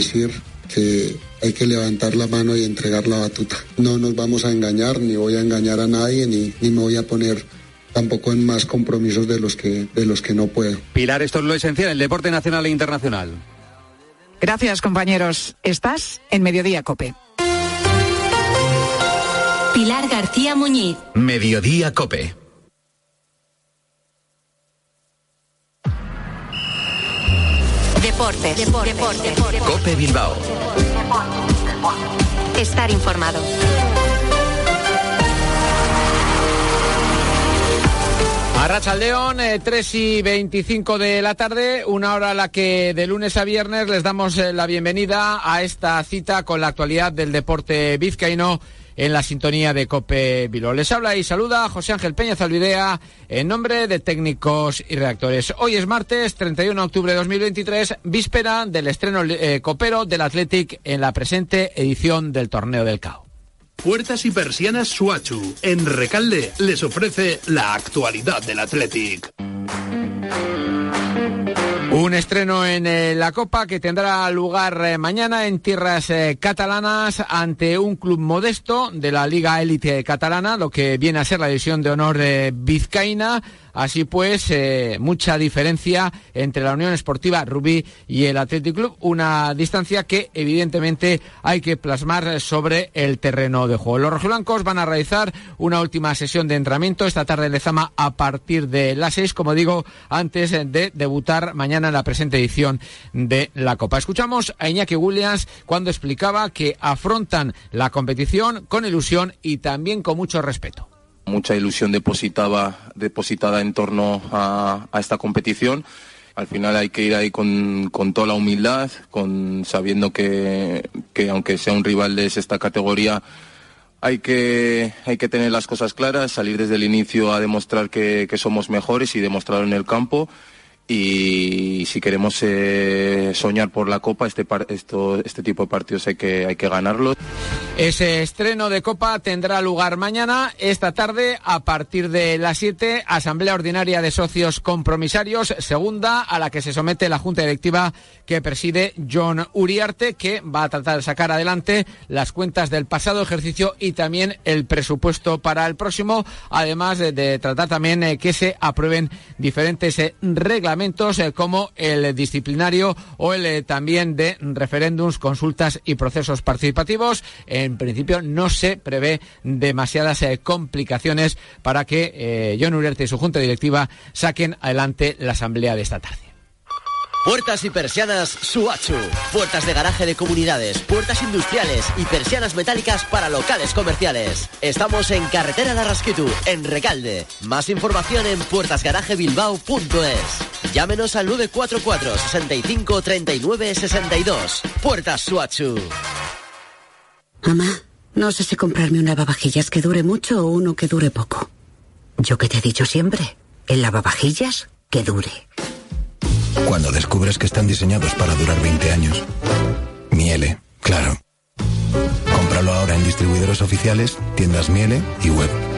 decir que hay que levantar la mano y entregar la batuta. No nos vamos a engañar, ni voy a engañar a nadie, ni, ni me voy a poner tampoco en más compromisos de los que de los que no puedo. Pilar, esto es lo esencial, el deporte nacional e internacional. Gracias, compañeros. Estás en Mediodía Cope. Pilar García Muñiz. Mediodía Cope. Deportes. Deportes. Deportes. Cope Bilbao. Estar informado. Arracha León, 3 y 25 de la tarde, una hora a la que de lunes a viernes les damos eh, la bienvenida a esta cita con la actualidad del deporte vizcaíno en la sintonía de Cope Bilbao. Les habla y saluda José Ángel Peña Zalvidea en nombre de técnicos y redactores. Hoy es martes 31 de octubre de 2023, víspera del estreno eh, copero del Athletic en la presente edición del Torneo del CAO. Puertas y persianas Suachu, en Recalde, les ofrece la actualidad del Athletic. Un estreno en eh, la Copa que tendrá lugar eh, mañana en tierras eh, catalanas ante un club modesto de la Liga Élite catalana, lo que viene a ser la división de honor vizcaína. Así pues, eh, mucha diferencia entre la Unión Esportiva Rubí y el Athletic Club, una distancia que evidentemente hay que plasmar sobre el terreno de juego. Los rojiblancos van a realizar una última sesión de entrenamiento esta tarde en Lezama a partir de las seis, como digo, antes de debutar mañana en la presente edición de la Copa. Escuchamos a Iñaki Williams cuando explicaba que afrontan la competición con ilusión y también con mucho respeto mucha ilusión depositada, depositada en torno a, esta competición. Al final hay que ir ahí con, toda la humildad, con sabiendo que, aunque sea un rival de esta categoría, hay que, hay que tener las cosas claras, salir desde el inicio a demostrar que, que somos mejores y demostrarlo en el campo y si queremos eh, soñar por la Copa, este, este tipo de partidos hay que, hay que ganarlos. Ese estreno de Copa tendrá lugar mañana, esta tarde, a partir de las 7, Asamblea Ordinaria de Socios Compromisarios, segunda, a la que se somete la Junta Directiva que preside John Uriarte, que va a tratar de sacar adelante las cuentas del pasado ejercicio y también el presupuesto para el próximo, además de, tratar también eh, que se aprueben diferentes eh, reglamentos eh, como el disciplinario o el eh, también de referéndums, consultas y procesos participativos. En principio no se prevé demasiadas eh, complicaciones para que John Uriarte y su junta directiva saquen adelante la asamblea de esta tarde. Puertas y persianas Suachu. Puertas de garaje de comunidades, puertas industriales y persianas metálicas para locales comerciales. Estamos en Carretera de Arrasquitu, en Recalde. Más información en puertasgarajebilbao.es. Llámenos al 944 65 39 62. Puertas Suachu. Mamá, no sé si comprarme un lavavajillas que dure mucho o uno que dure poco. Yo que te he dicho siempre, el lavavajillas que dure. Cuando descubres que están diseñados para durar 20 años. Miele, claro. Cómpralo ahora en distribuidores oficiales, tiendas Miele y web.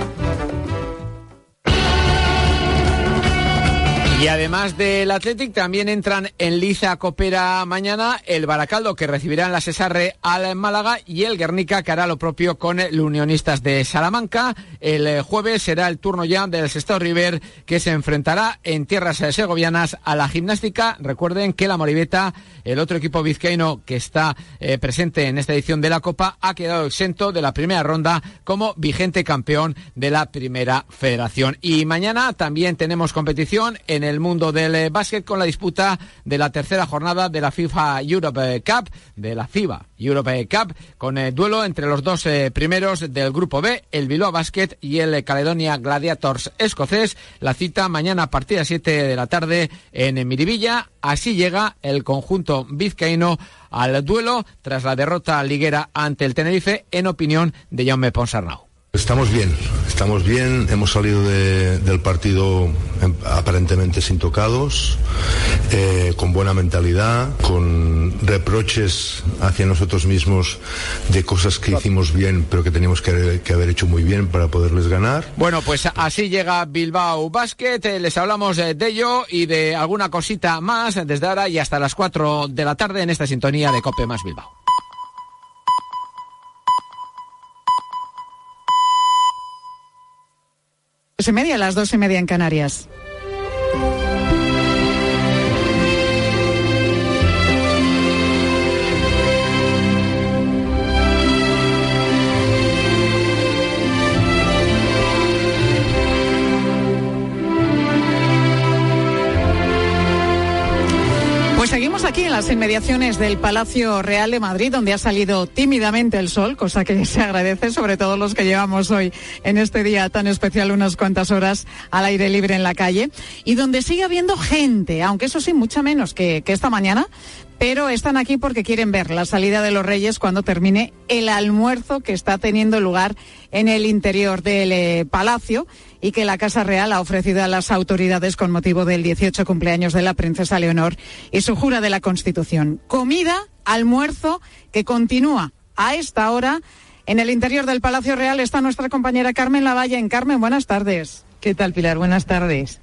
Y además del Athletic también entran en liza Copera mañana el Baracaldo que recibirá en la Cesarre al Málaga y el Guernica que hará lo propio con el Unionistas de Salamanca. El eh, jueves será el turno ya del Sestao River que se enfrentará en tierras segovianas a la gimnástica. Recuerden que la Moribeta, el otro equipo vizcaíno que está eh, presente en esta edición de la Copa, ha quedado exento de la primera ronda como vigente campeón de la primera federación. Y mañana también tenemos competición en el el mundo del eh, básquet con la disputa de la tercera jornada de la FIFA Europe Cup, de la FIBA Europe Cup, con el duelo entre los dos eh, primeros del grupo B, el Bilbao Basket y el Caledonia Gladiators escocés. La cita mañana a partir de las 7 de la tarde en Miribilla. Así llega el conjunto vizcaíno al duelo tras la derrota liguera ante el Tenerife, en opinión de Jaume Ponsarnau. Estamos bien, estamos bien, hemos salido del partido em, aparentemente sin tocados, eh, con buena mentalidad, con reproches hacia nosotros mismos de cosas que hicimos bien pero que teníamos que, haber hecho muy bien para poderles ganar. Bueno, pues así llega Bilbao Basket, eh, les hablamos de ello y de alguna cosita más desde ahora y hasta las 4 de la tarde en esta sintonía de Cope más Bilbao. Y media, las dos y media en Canarias. Las inmediaciones del Palacio Real de Madrid, donde ha salido tímidamente el sol, cosa que se agradece, sobre todo los que llevamos hoy en este día tan especial unas cuantas horas al aire libre en la calle, y donde sigue habiendo gente, aunque eso sí, mucha menos que, que esta mañana, pero están aquí porque quieren ver la salida de los Reyes cuando termine el almuerzo que está teniendo lugar en el interior del eh, palacio y que la Casa Real ha ofrecido a las autoridades con motivo del 18 cumpleaños de la princesa Leonor y su jura de la Constitución. Comida, almuerzo, que continúa a esta hora. En el interior del Palacio Real está nuestra compañera Carmen Lavalle. En Carmen, buenas tardes. ¿Qué tal, Pilar? Buenas tardes.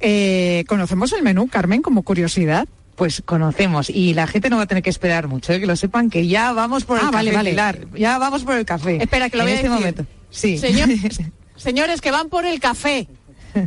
Eh, ¿Conocemos el menú, Carmen, como curiosidad? Pues conocemos y la gente no va a tener que esperar mucho, ¿eh? que lo sepan que ya vamos por el Ah, café, vale, vale. Pilar, ya vamos por el café. Espera, que lo en voy a este decir. momento. Sí. Señores, señores, que van por el café.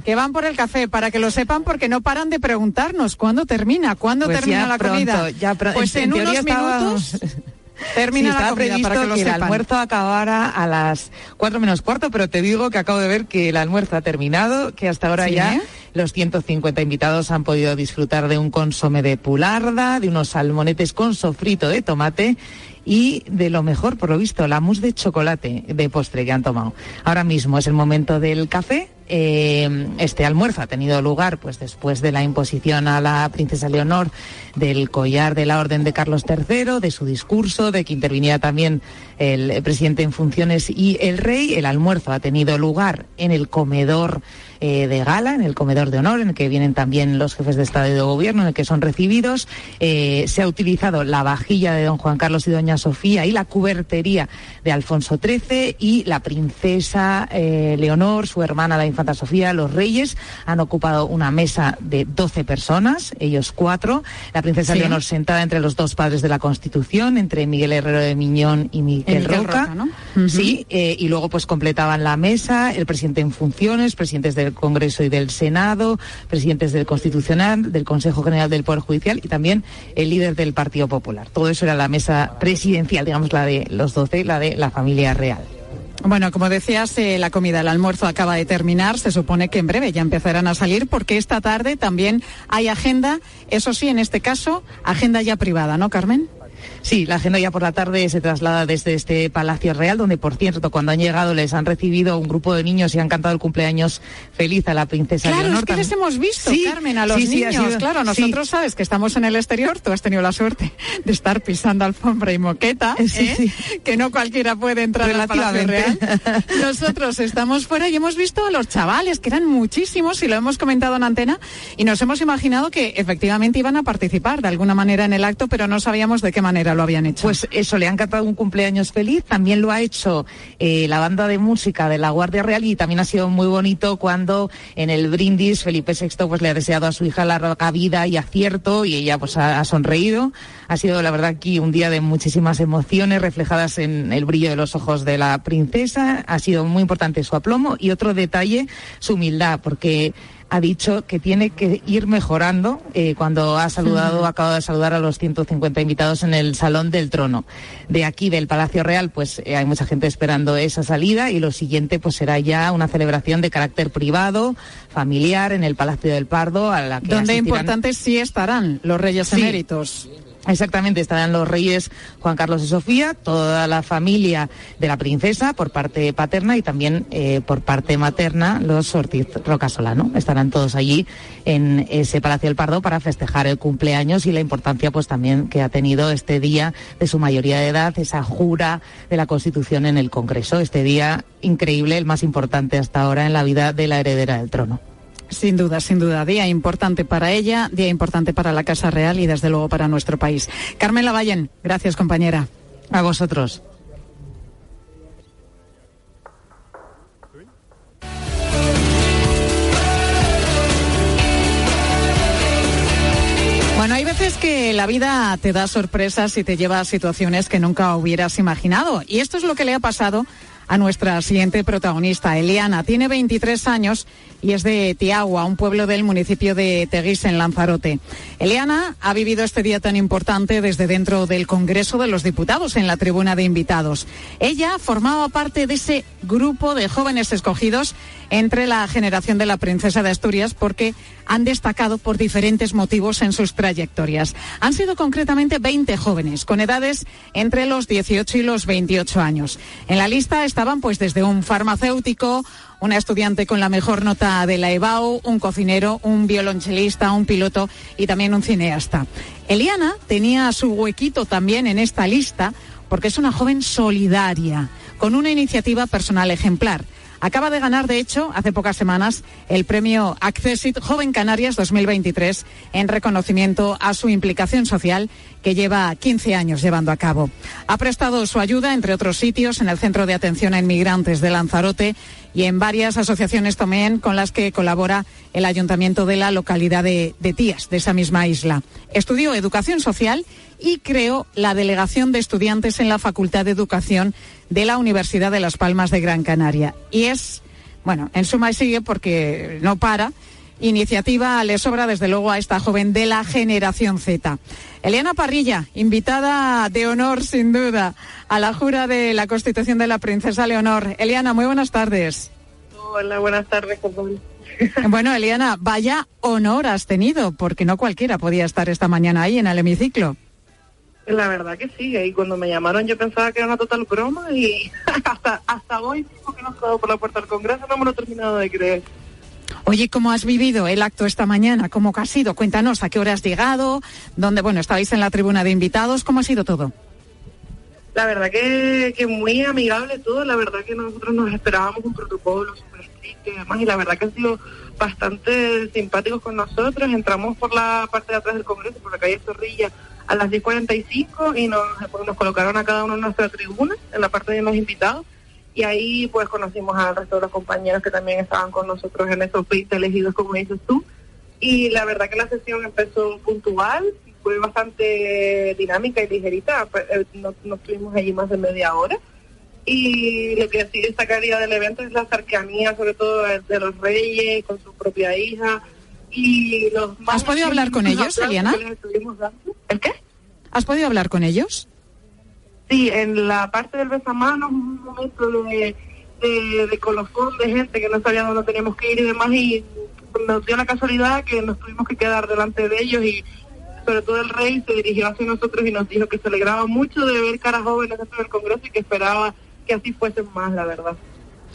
Que van por el café, para que lo sepan, porque no paran de preguntarnos cuándo termina, cuándo Pues termina la pronto, comida. ya pues en- unos minutos termina Sí, la comida, previsto para que lo el almuerzo acabara a las cuatro menos cuarto, pero te digo que acabo de ver que el almuerzo ha terminado, que hasta ahora ¿Sí? ya los 150 invitados han podido disfrutar de un consome de pularda, de unos salmonetes con sofrito de tomate y de lo mejor, por lo visto, la mousse de chocolate de postre que han tomado. Ahora mismo es el momento del café. Eh, este almuerzo ha tenido lugar pues después de la imposición a la princesa Leonor del collar de la Orden de Carlos III, de su discurso, de que interviniera también el presidente en funciones y el rey. El almuerzo ha tenido lugar en el comedor eh, de gala, en el comedor de honor, en el que vienen también los jefes de Estado y de Gobierno, en el que son recibidos. Eh, se ha utilizado la vajilla de don Juan Carlos y doña Sofía y la cubertería de Alfonso XIII y la princesa eh, Leonor, su hermana la infanta Sofía, los reyes han ocupado una mesa de 12 personas, ellos cuatro. La princesa Sí. Leonor sentada entre los dos padres de la Constitución, entre Miguel Herrero de Miñón y Miguel, Miguel Roca. Roca, ¿no? Ujú. Sí, y luego pues completaban la mesa el presidente en funciones, presidentes del Congreso y del Senado, presidentes del Constitucional, del Consejo General del Poder Judicial y también el líder del Partido Popular. Todo eso era la mesa presidencial, digamos la de los 12, la de la familia real. Bueno, como decías, eh, la comida, el almuerzo acaba de terminar. Se supone que en breve ya empezarán a salir porque esta tarde también hay agenda. Eso sí, en este caso, agenda ya privada, ¿no, Carmen? Sí, la agenda ya por la tarde se traslada desde este Palacio Real, donde por cierto, cuando han llegado les han recibido un grupo de niños y han cantado el cumpleaños feliz a la princesa Claro, Leonor. es que les hemos visto, Sí, Carmen, a los sí, sí, niños. sido- claro, sí. nosotros sabes que estamos en el exterior, tú has tenido la suerte de estar pisando alfombra y moqueta, Sí, ¿eh? sí. que no cualquiera puede entrar al Palacio Real. Nosotros estamos fuera y hemos visto a los chavales, que eran muchísimos, y lo hemos comentado en antena, y nos hemos imaginado que efectivamente iban a participar de alguna manera en el acto, pero no sabíamos de qué manera Pues eso, le han cantado un cumpleaños feliz. También lo ha hecho eh, la banda de música de la Guardia Real y también ha sido muy bonito cuando en el brindis Felipe VI pues le ha deseado a su hija larga vida y acierto y ella pues ha sonreído. Ha sido la verdad aquí un día de muchísimas emociones reflejadas en el brillo de los ojos de la princesa. Ha sido muy importante su aplomo y otro detalle, su humildad, porque ha dicho que tiene que ir mejorando eh, cuando ha saludado, ha acabado de saludar a los 150 invitados en el Salón del Trono. De aquí, del Palacio Real, pues eh, hay mucha gente esperando esa salida y lo siguiente pues será ya una celebración de carácter privado, familiar, en el Palacio del Pardo, a la que Donde asistirán- importantes sí estarán los reyes Sí. eméritos. Exactamente, estarán los reyes Juan Carlos y Sofía, toda la familia de la princesa por parte paterna y también eh, por parte materna los Ortiz Rocasolano. Estarán todos allí en ese Palacio del Pardo para festejar el cumpleaños y la importancia pues también que ha tenido este día de su mayoría de edad, esa jura de la Constitución en el Congreso, este día increíble, el más importante hasta ahora en la vida de la heredera del trono. Sin duda, sin duda. Día importante para ella, día importante para la Casa Real y desde luego para nuestro país. Carmen Lavallen, gracias compañera. A vosotros. Bueno, hay veces que la vida te da sorpresas y te lleva a situaciones que nunca hubieras imaginado. Y esto es lo que le ha pasado a nuestra siguiente protagonista, Eliana. Tiene 23 años y es de Tiagua, un pueblo del municipio de Teguís, en Lanzarote. Eliana ha vivido este día tan importante desde dentro del Congreso de los Diputados, en la tribuna de invitados. Ella formaba parte de ese grupo de jóvenes escogidos entre la generación de la princesa de Asturias porque han destacado por diferentes motivos en sus trayectorias. Han sido concretamente 20 jóvenes con edades entre los 18 y los 28 años. En la lista estaban pues desde un farmacéutico, una estudiante con la mejor nota de la EBAU, un cocinero, un violonchelista, un piloto y también un cineasta. Eliana tenía su huequito también en esta lista porque es una joven solidaria, con una iniciativa personal ejemplar. Acaba de ganar, de hecho, hace pocas semanas, el premio Accessit Joven Canarias 2023 en reconocimiento a su implicación social que lleva 15 años llevando a cabo. Ha prestado su ayuda, entre otros sitios, en el Centro de Atención a Inmigrantes de Lanzarote y en varias asociaciones también con las que colabora el ayuntamiento de la localidad de, de Tías, de esa misma isla. Estudió educación social y creó la Delegación de Estudiantes en la Facultad de Educación de la Universidad de Las Palmas de Gran Canaria. Y es, bueno, en suma y sigue porque no para. Iniciativa le sobra desde luego a esta joven de la generación Z. Eliana Parrilla, invitada de honor sin duda a la jura de la Constitución de la Princesa Leonor. Eliana, muy buenas tardes. Hola, buenas tardes, Bueno, Eliana, vaya honor has tenido, porque no cualquiera podía estar esta mañana ahí en el hemiciclo. La verdad que sí, y cuando me llamaron yo pensaba que era una total broma y hasta, hasta hoy que no he estado por la puerta del Congreso no me lo he terminado de creer. Oye, ¿cómo has vivido el acto esta mañana? ¿Cómo ha sido? Cuéntanos, ¿a qué hora has llegado? ¿Dónde, bueno, estabais en la tribuna de invitados? ¿Cómo ha sido todo? La verdad que, que muy amigable todo, la verdad que nosotros nos esperábamos un protocolo súper y la verdad que han sido bastante simpáticos con nosotros. Entramos por la parte de atrás del Congreso, por la calle Zorrilla, a las 10.45 y nos, nos colocaron a cada uno en nuestra tribuna, en la parte de los invitados. Y ahí pues conocimos al resto de los compañeros que también estaban con nosotros en esos 20 elegidos, como dices tú. Y la verdad que la sesión empezó puntual, fue bastante dinámica y ligerita. Pues, eh, nos, nos tuvimos allí más de media hora. Y lo que sí destacaría del evento es la cercanía, sobre todo de los reyes con su propia hija, y los ¿Has podido hablar con ellos, Eliana? ¿El qué? ¿Has podido hablar con ellos? Sí, en la parte del besamanos, un momento de, de, de, colofón de gente que no sabía dónde teníamos que ir y demás, y nos dio la casualidad que nos tuvimos que quedar delante de ellos y sobre todo el rey se dirigió hacia nosotros y nos dijo que se alegraba mucho de ver caras jóvenes dentro del Congreso y que esperaba que así fuesen más, la verdad.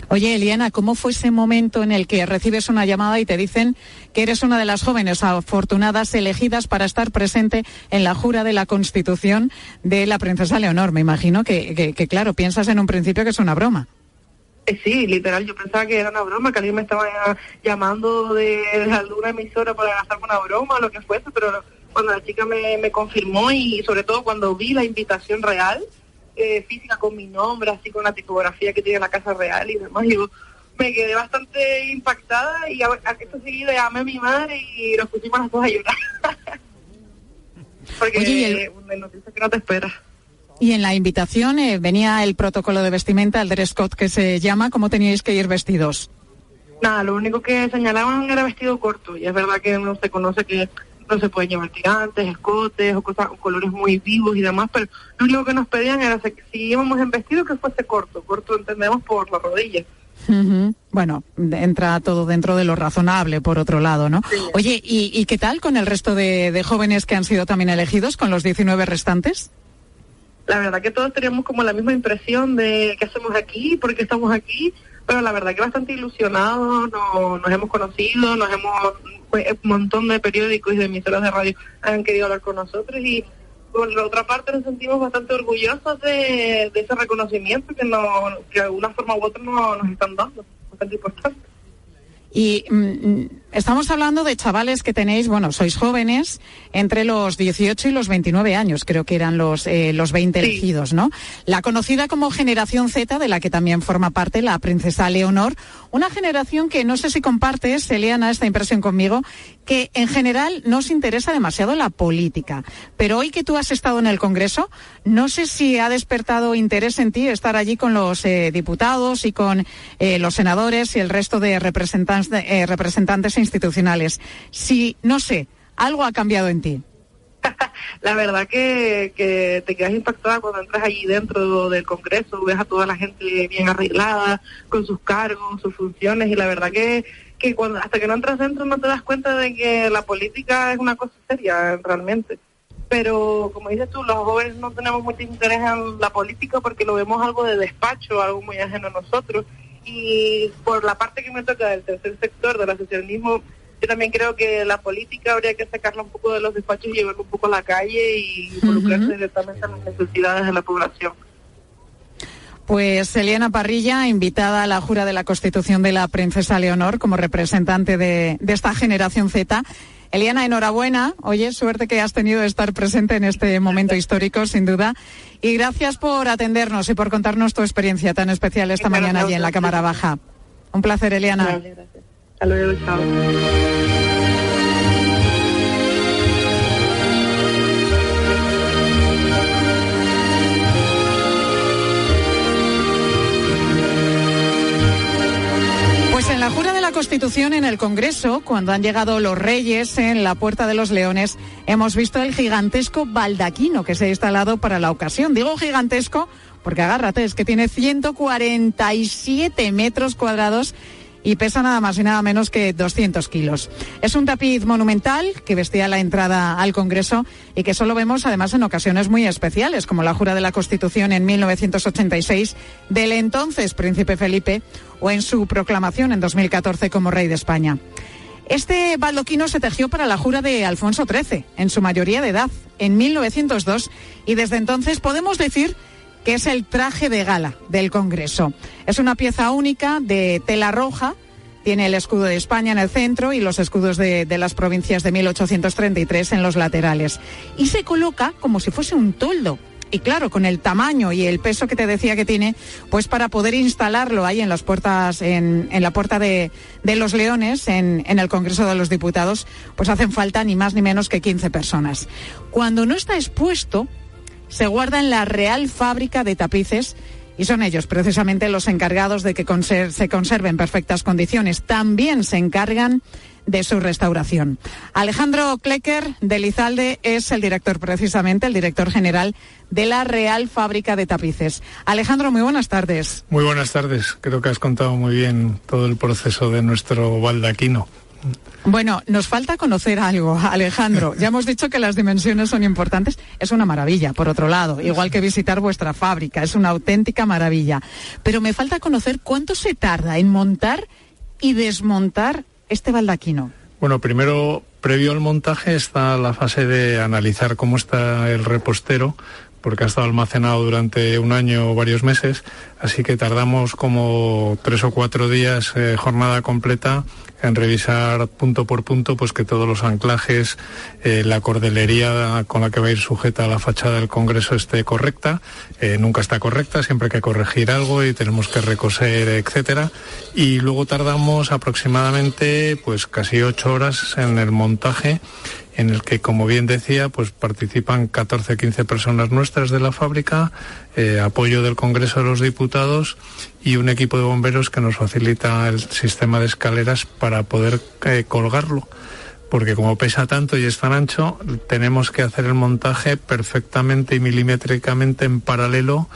Oye, Eliana, ¿cómo fue ese momento en el que recibes una llamada y te dicen que eres una de las jóvenes afortunadas elegidas para estar presente en la jura de la Constitución de la princesa Leonor? Me imagino que, claro, piensas en un principio que es una broma. Eh, sí, literal, yo pensaba que era una broma, que alguien me estaba llamando de, alguna emisora para hacerme una broma o lo que fuese, pero cuando la chica me, me confirmó y sobre todo cuando vi la invitación real, eh, física con mi nombre, así con la tipografía que tiene la Casa Real y demás. Yo me quedé bastante impactada y a, esto seguido llamé a mi madre y nos pusimos las dos a llorar. Porque Oye, el... noticia que no te espera. Y en la invitación eh, venía el protocolo de vestimenta, el dress code que se llama, ¿cómo teníais que ir vestidos? Nada, lo único que señalaban era vestido corto y es verdad que no se conoce que no se pueden llevar tirantes, escotes o cosas, colores muy vivos y demás, pero lo único que nos pedían era que si íbamos en vestido que fuese corto, corto entendemos por la rodilla. Bueno, entra todo dentro de lo razonable, por otro lado, ¿no? Oye, ¿y, y qué tal con el resto de, de jóvenes que han sido también elegidos, con los 19 restantes? La verdad que todos teníamos como la misma impresión de qué hacemos aquí, por qué estamos aquí, pero la verdad que bastante ilusionados, no- nos hemos conocido, nos hemos, pues, un montón de periódicos y de emisoras de radio han querido hablar con nosotros y por la otra parte nos sentimos bastante orgullosos de, ese reconocimiento que, no, que de alguna forma u otra no- nos están dando, bastante importante. Mm, mm, estamos hablando de chavales que tenéis, bueno, sois jóvenes, entre los 18 y los 29 años, creo que eran los, eh, los 20 elegidos, ¿no? La conocida como generación Z, de la que también forma parte la princesa Leonor, una generación que no sé si compartes, Eliana, esta impresión conmigo, que en general no os interesa demasiado la política. Pero hoy que tú has estado en el Congreso, no sé si ha despertado interés en ti estar allí con los eh, diputados y con eh, los senadores y el resto de representantes, representantes institucionales. Si, no sé, algo ha cambiado en ti. La verdad que, te quedas impactada cuando entras allí dentro del Congreso, ves a toda la gente bien arreglada, con sus cargos, sus funciones, y la verdad que, que cuando, hasta que no entras dentro no te das cuenta de que la política es una cosa seria realmente. Pero como dices tú, los jóvenes no tenemos mucho interés en la política porque lo vemos algo de despacho, algo muy ajeno a nosotros. Y por la parte que me toca del tercer sector, del asociacionismo, yo también creo que la política habría que sacarla un poco de los despachos y llevarla un poco a la calle y involucrarse directamente en las necesidades de la población. Pues Eliana Parrilla, invitada a la jura de la Constitución de la Princesa Leonor como representante de, de esta generación Z. Eliana, enhorabuena. Oye, suerte que has tenido de estar presente en este momento histórico, sin duda. Y gracias por atendernos y por contarnos tu experiencia tan especial esta mañana allí en la. Cámara Baja. Un placer, Eliana. Vale, gracias. Hasta luego, chao. Constitución en el Congreso, cuando han llegado los reyes en la Puerta de los Leones, hemos visto el gigantesco baldaquino que se ha instalado para la ocasión. Digo gigantesco porque agárrate, es que tiene 147 metros cuadrados y pesa nada más y nada menos que 200 kilos. Es un tapiz monumental que vestía la entrada al Congreso y que solo vemos además en ocasiones muy especiales, como la jura de la Constitución en 1986 del entonces príncipe Felipe o en su proclamación en 2014 como rey de España. Este baldoquino se tejió para la jura de Alfonso XIII, en su mayoría de edad, en 1902, y desde entonces podemos decir que es el traje de gala del Congreso. Es una pieza única de tela roja, tiene el escudo de España en el centro y los escudos de, de las provincias de 1833 en los laterales. Y se coloca como si fuese un toldo. Y claro, con el tamaño y el peso que te decía que tiene, pues para poder instalarlo ahí en las puertas, en, en la puerta de, de los Leones, en, en el Congreso de los Diputados, pues hacen falta ni más ni menos que 15 personas. Cuando no está expuesto, se guarda en la Real Fábrica de Tapices y son ellos precisamente los encargados de que se conserve en perfectas condiciones. También se encargan de su restauración. Alejandro Klecker de Lizalde es el director precisamente, el director general de la Real Fábrica de Tapices. Alejandro, muy buenas tardes. Muy buenas tardes. Creo que has contado muy bien todo el proceso de nuestro baldaquino. Bueno, nos falta conocer algo, Alejandro. Ya hemos dicho que las dimensiones son importantes. Es una maravilla, por otro lado, igual que visitar vuestra fábrica. Es una auténtica maravilla. Pero me falta conocer cuánto se tarda en montar y desmontar este baldaquino. Bueno, primero, previo al montaje está la fase de analizar cómo está el repostero, porque ha estado almacenado durante un año o varios meses, así que tardamos como tres o cuatro días, eh, jornada completa, en revisar punto por punto, pues que todos los anclajes, eh, la cordelería con la que va a ir sujeta la fachada del Congreso esté correcta. Eh, nunca está correcta, siempre hay que corregir algo y tenemos que recoser, etcétera. Y luego tardamos aproximadamente, pues casi ocho horas en el montaje en el que, como bien decía, pues participan 14 15 personas nuestras de la fábrica, eh, apoyo del Congreso de los Diputados y un equipo de bomberos que nos facilita el sistema de escaleras para poder eh, colgarlo. porque como pesa tanto y es tan ancho, tenemos que hacer el montaje perfectamente y milimétricamente en paralelo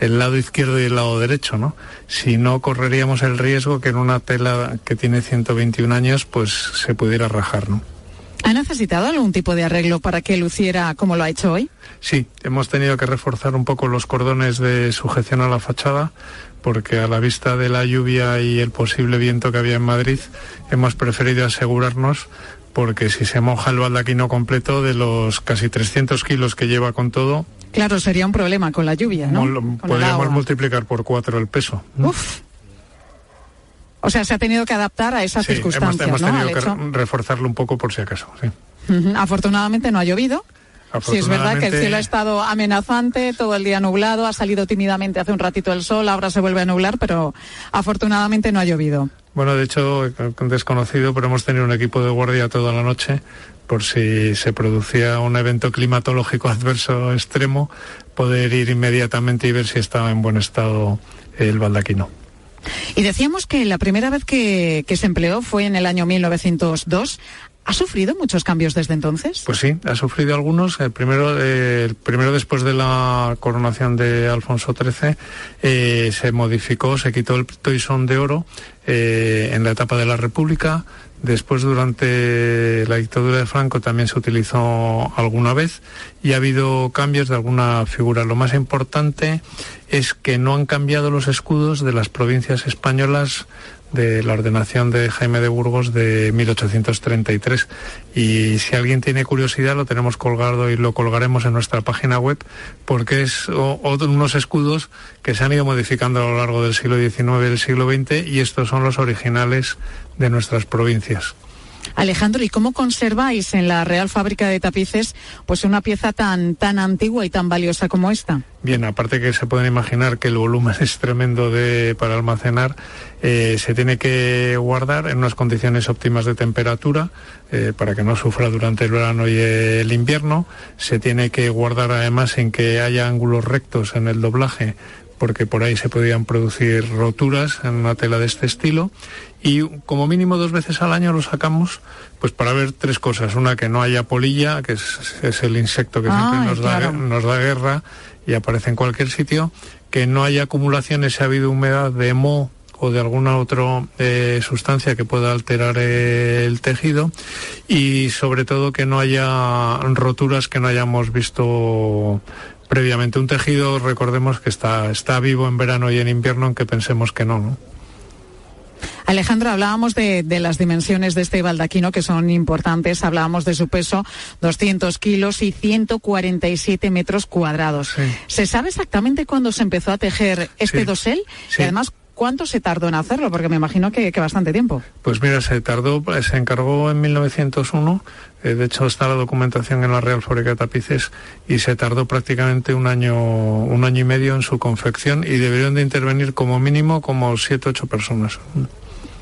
el lado izquierdo y el lado derecho, ¿no? Si no, correríamos el riesgo que en una tela que tiene 121 años, pues se pudiera rajar, ¿no? ¿Ha necesitado algún tipo de arreglo para que luciera como lo ha hecho hoy? Sí, hemos tenido que reforzar un poco los cordones de sujeción a la fachada porque a la vista de la lluvia y el posible viento que había en Madrid hemos preferido asegurarnos porque si se moja el baldaquino completo de los casi 300 kilos que lleva con todo... Claro, sería un problema con la lluvia, ¿no? podríamos multiplicar por cuatro el peso. Uf. O sea, se ha tenido que adaptar a esas circunstancias, hemos, hemos tenido que reforzarlo un poco por si acaso, sí. Afortunadamente no ha llovido. Sí, es verdad que el cielo ha estado amenazante, todo el día nublado, ha salido tímidamente hace un ratito el sol, ahora se vuelve a nublar, pero afortunadamente no ha llovido. Bueno, de hecho, desconocido, pero hemos tenido un equipo de guardia toda la noche por si se producía un evento climatológico adverso extremo, poder ir inmediatamente y ver si estaba en buen estado el baldaquino. Y decíamos que la primera vez que, que, se empleó fue en el año 1902. ¿Ha sufrido muchos cambios desde entonces? Pues sí, ha sufrido algunos. El primero, eh, primero después de la coronación de Alfonso XIII, eh, se modificó, se quitó el toisón de oro eh, en la etapa de la República. Después, durante la dictadura de Franco, también se utilizó alguna vez y ha habido cambios de alguna figura. Lo más importante es que no han cambiado los escudos de las provincias españolas de la ordenación de Jaime de Burgos de 1833. Y si alguien tiene curiosidad, lo tenemos colgado y lo colgaremos en nuestra página web, porque es unos escudos que se han ido modificando a lo largo del siglo XIX y del siglo XX, y estos son los originales de nuestras provincias. Alejandro, ¿y cómo conserváis en la Real Fábrica de Tapices pues una pieza tan, tan antigua y tan valiosa como esta? Bien, aparte que se pueden imaginar que el volumen es tremendo de, para almacenar, eh, se tiene que guardar en unas condiciones óptimas de temperatura eh, para que no sufra durante el verano y el invierno. Se tiene que guardar además en que haya ángulos rectos en el doblaje porque por ahí se podían producir roturas en una tela de este estilo y como mínimo dos veces al año lo sacamos pues para ver tres cosas. Una, que no haya polilla, que es, el insecto que siempre nos, da, nos da guerra y aparece en cualquier sitio, que no haya acumulaciones si ha habido humedad de moho o de alguna otra eh, sustancia que pueda alterar el tejido y sobre todo que no haya roturas que no hayamos visto previamente. Un tejido, recordemos que está, está vivo en verano y en invierno, aunque pensemos que no. ¿no? Alejandro, hablábamos de, las dimensiones de este baldaquino que son importantes. Hablábamos de su peso, 200 kilos y 147 metros cuadrados. ¿Se sabe exactamente cuándo se empezó a tejer este dosel? Y además, ¿Cuánto se tardó en hacerlo? Porque me imagino que, bastante tiempo. Pues mira, se tardó, se encargó en 1901. Eh, de hecho, está la documentación en la Real Fábrica de Tapices y se tardó prácticamente un año, un año y medio en su confección y deberían de intervenir como mínimo como siete, ocho personas.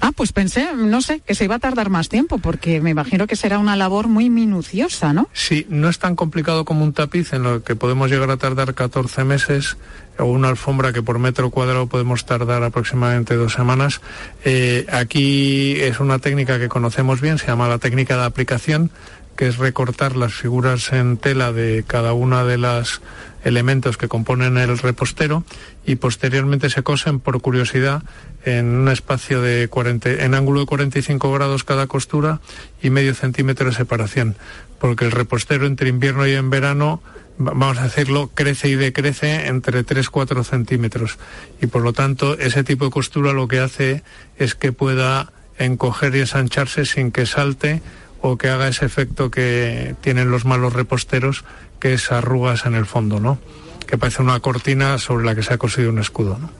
Ah, pues pensé, no sé, que se iba a tardar más tiempo, porque me imagino que será una labor muy minuciosa, ¿no? Sí, no es tan complicado como un tapiz, en lo que podemos llegar a tardar 14 meses, o una alfombra que por metro cuadrado podemos tardar aproximadamente dos semanas. Eh, aquí es una técnica que conocemos bien, se llama la técnica de aplicación, que es recortar las figuras en tela de cada una de los elementos que componen el repostero y posteriormente se cosen por curiosidad en un espacio de 40, en ángulo de 45 grados cada costura y medio centímetro de separación, porque el repostero entre invierno y en verano, vamos a decirlo, crece y decrece entre 3-4 centímetros. Y por lo tanto, ese tipo de costura lo que hace es que pueda encoger y ensancharse sin que salte o que haga ese efecto que tienen los malos reposteros, que es arrugas en el fondo, ¿no? Que parece una cortina sobre la que se ha cosido un escudo, ¿no?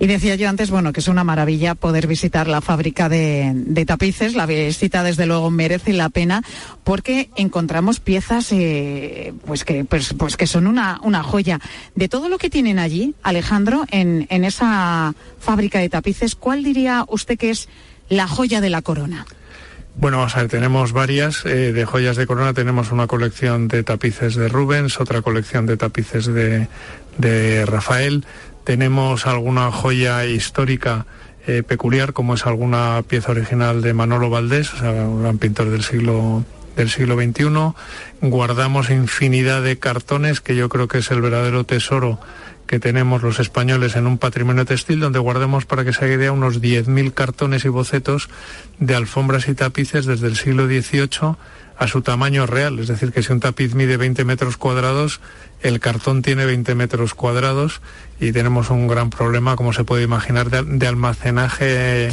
Y decía yo antes, bueno, que es una maravilla poder visitar la fábrica de, tapices. La visita, desde luego, merece la pena porque encontramos piezas eh, pues que, pues, pues, que son una, una joya. De todo lo que tienen allí, Alejandro, en, en esa fábrica de tapices, ¿cuál diría usted que es la joya de la corona? Bueno, vamos a ver, tenemos varias eh, de joyas de corona. Tenemos una colección de tapices de Rubens, otra colección de tapices de, de Rafael tenemos alguna joya histórica eh, peculiar, como es alguna pieza original de Manolo Valdés, un gran pintor del siglo del siglo XXI. Guardamos infinidad de cartones, que yo creo que es el verdadero tesoro que tenemos los españoles en un patrimonio textil, donde guardemos, para que se haga idea, unos 10.000 cartones y bocetos de alfombras y tapices desde el siglo XVIII a su tamaño real. Es decir, que si un tapiz mide 20 metros cuadrados, el cartón tiene 20 metros cuadrados y tenemos un gran problema, como se puede imaginar, de, almacenaje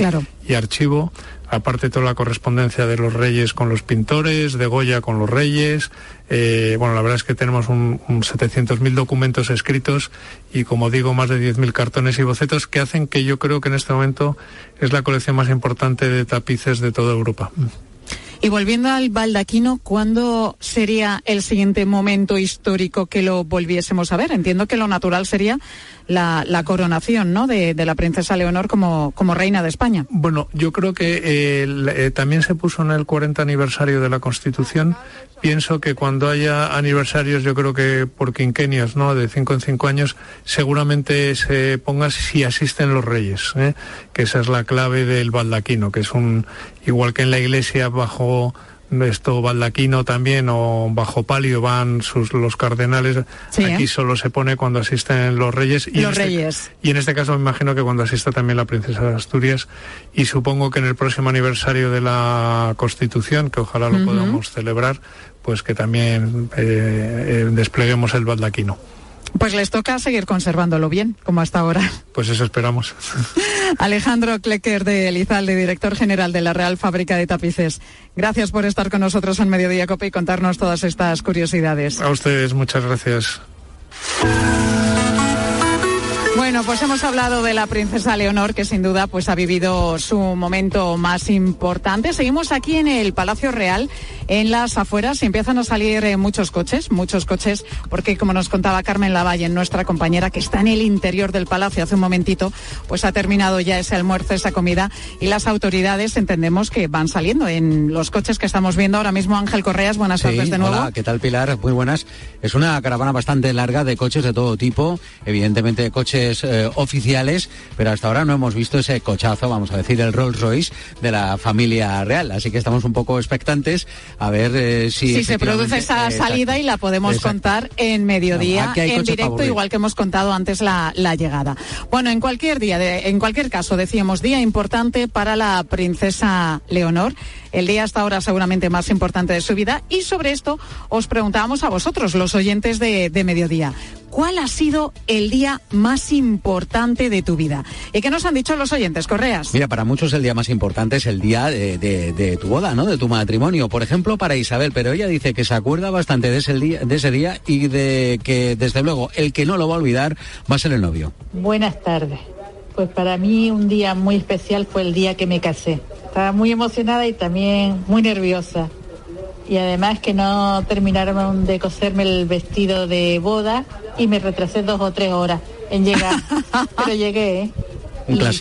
y archivo aparte toda la correspondencia de los reyes con los pintores, de Goya con los reyes. Eh, bueno, la verdad es que tenemos un, 700.000 documentos escritos y, como digo, más de 10.000 cartones y bocetos que hacen que yo creo que en este momento es la colección más importante de tapices de toda Europa. Y volviendo al baldaquino, ¿cuándo sería el siguiente momento histórico que lo volviésemos a ver? Entiendo que lo natural sería la, coronación ¿no? de, la princesa Leonor como, como reina de España. Bueno, yo creo que eh, eh, también se puso en el 40 aniversario de la Constitución. Pienso que cuando haya aniversarios, yo creo que por quinquenios, ¿no? De cinco en cinco años, seguramente se ponga si asisten los reyes, ¿eh? que esa es la clave del baldaquino, que es un, igual que en la iglesia bajo esto baldaquino también o bajo palio van sus los cardenales. Aquí solo se pone cuando asisten los reyes y los este reyes. y en este caso me imagino que cuando asista también la princesa de Asturias. Y supongo que en el próximo aniversario de la Constitución que ojalá lo podamos celebrar pues que también eh, eh, despleguemos el baldaquino pues les toca seguir conservándolo bien, como hasta ahora. Pues eso esperamos. Alejandro Klecker de Elizalde, director general de la Real Fábrica de Tapices. Gracias por estar con nosotros en Mediodía Copa y contarnos todas estas curiosidades. A ustedes, muchas gracias. Bueno, pues hemos hablado de la princesa Leonor, que sin duda pues ha vivido su momento más importante. Seguimos aquí en el Palacio Real, en las afueras, y empiezan a salir eh, muchos coches, muchos coches, porque como nos contaba Carmen Lavalle, nuestra compañera, que está en el interior del palacio hace un momentito, pues ha terminado ya ese almuerzo, esa comida, y las autoridades entendemos que van saliendo en los coches que estamos viendo ahora mismo. Ángel Correas, buenas tardes de nuevo. Hola, ¿qué tal Pilar? Muy buenas. Es una caravana bastante larga de coches de todo tipo, evidentemente coches eh, oficiales, pero hasta ahora no hemos visto ese cochazo, vamos a decir, el Rolls Royce de la familia real. Así que estamos un poco expectantes a ver eh, si... Si se produce esa salida y la podemos contar en mediodía, en directo, igual que hemos contado antes la, llegada. Bueno, en cualquier día, en cualquier caso, decíamos, día importante para la princesa Leonor el día hasta ahora seguramente más importante de su vida. Y sobre esto os preguntábamos a vosotros, los oyentes de, de Mediodía. ¿Cuál ha sido el día más importante de tu vida? ¿Y qué nos han dicho los oyentes, Correas? Mira, para muchos el día más importante es el día de, tu boda, ¿no? De tu matrimonio. Por ejemplo, para Isabel, pero ella dice que se acuerda bastante de ese día, de ese día y de que, desde luego, el que no lo va a olvidar va a ser el novio. Buenas tardes. Pues para mí un día muy especial fue el día que me casé. Estaba muy emocionada y también muy nerviosa. Y además que no terminaron de coserme el vestido de boda y me retrasé dos o tres horas en llegar. Pero llegué, ¿eh?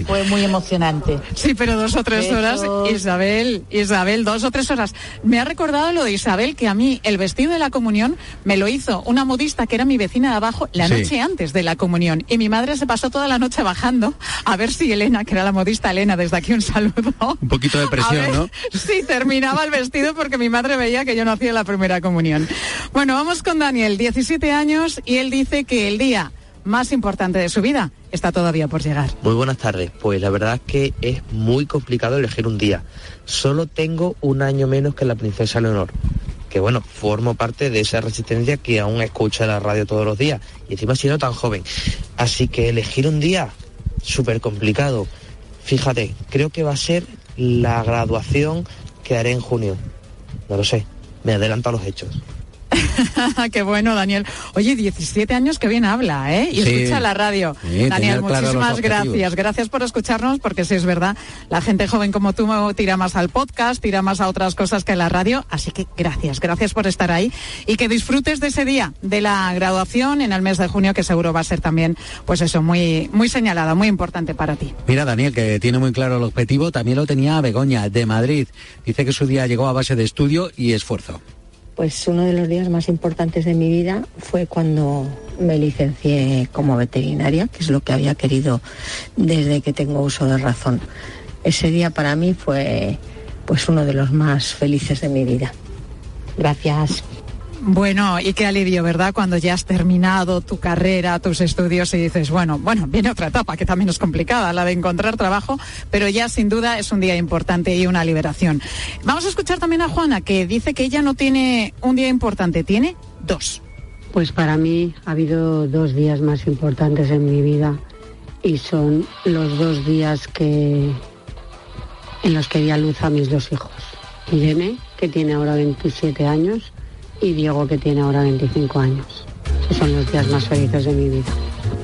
Fue muy emocionante. Sí, pero dos o tres horas, Isabel, Isabel, dos o tres horas. Me ha recordado lo de Isabel, que a mí el vestido de la comunión me lo hizo una modista que era mi vecina de abajo la noche antes de la comunión. Y mi madre se pasó toda la noche bajando a ver si Elena, que era la modista Elena, desde aquí un saludo. Un poquito de presión, ¿no? Sí, terminaba el vestido porque mi madre veía que yo no hacía la primera comunión. Bueno, vamos con Daniel, 17 años, y él dice que el día más importante de su vida está todavía por llegar. Muy buenas tardes. Pues la verdad es que es muy complicado elegir un día. Solo tengo un año menos que la princesa Leonor. Que bueno, formo parte de esa resistencia que aún escucha la radio todos los días. Y encima siendo tan joven. Así que elegir un día, súper complicado. Fíjate, creo que va a ser la graduación que haré en junio. No lo sé. Me adelanto a los hechos. Qué bueno, Daniel. Oye, 17 años que bien habla, ¿eh? Y escucha la radio. Daniel, muchísimas gracias. Gracias por escucharnos, porque si es verdad, la gente joven como tú tira más al podcast, tira más a otras cosas que a la radio. Así que gracias, gracias por estar ahí y que disfrutes de ese día de la graduación en el mes de junio, que seguro va a ser también, pues eso, muy, muy señalada, muy importante para ti. Mira, Daniel, que tiene muy claro el objetivo, también lo tenía Begoña, de Madrid. Dice que su día llegó a base de estudio y esfuerzo. Pues uno de los días más importantes de mi vida fue cuando me licencié como veterinaria, que es lo que había querido desde que tengo uso de razón. Ese día para mí fue pues uno de los más felices de mi vida. Gracias. Bueno, y qué alivio, ¿verdad? Cuando ya has terminado tu carrera, tus estudios y dices, bueno, bueno, viene otra etapa que también es complicada, la de encontrar trabajo, pero ya sin duda es un día importante y una liberación. Vamos a escuchar también a Juana, que dice que ella no tiene un día importante, tiene dos. Pues para mí ha habido dos días más importantes en mi vida y son los dos días que en los que di a luz a mis dos hijos. Irene, que tiene ahora 27 años, y Diego que tiene ahora 25 años. Son los días más felices de mi vida.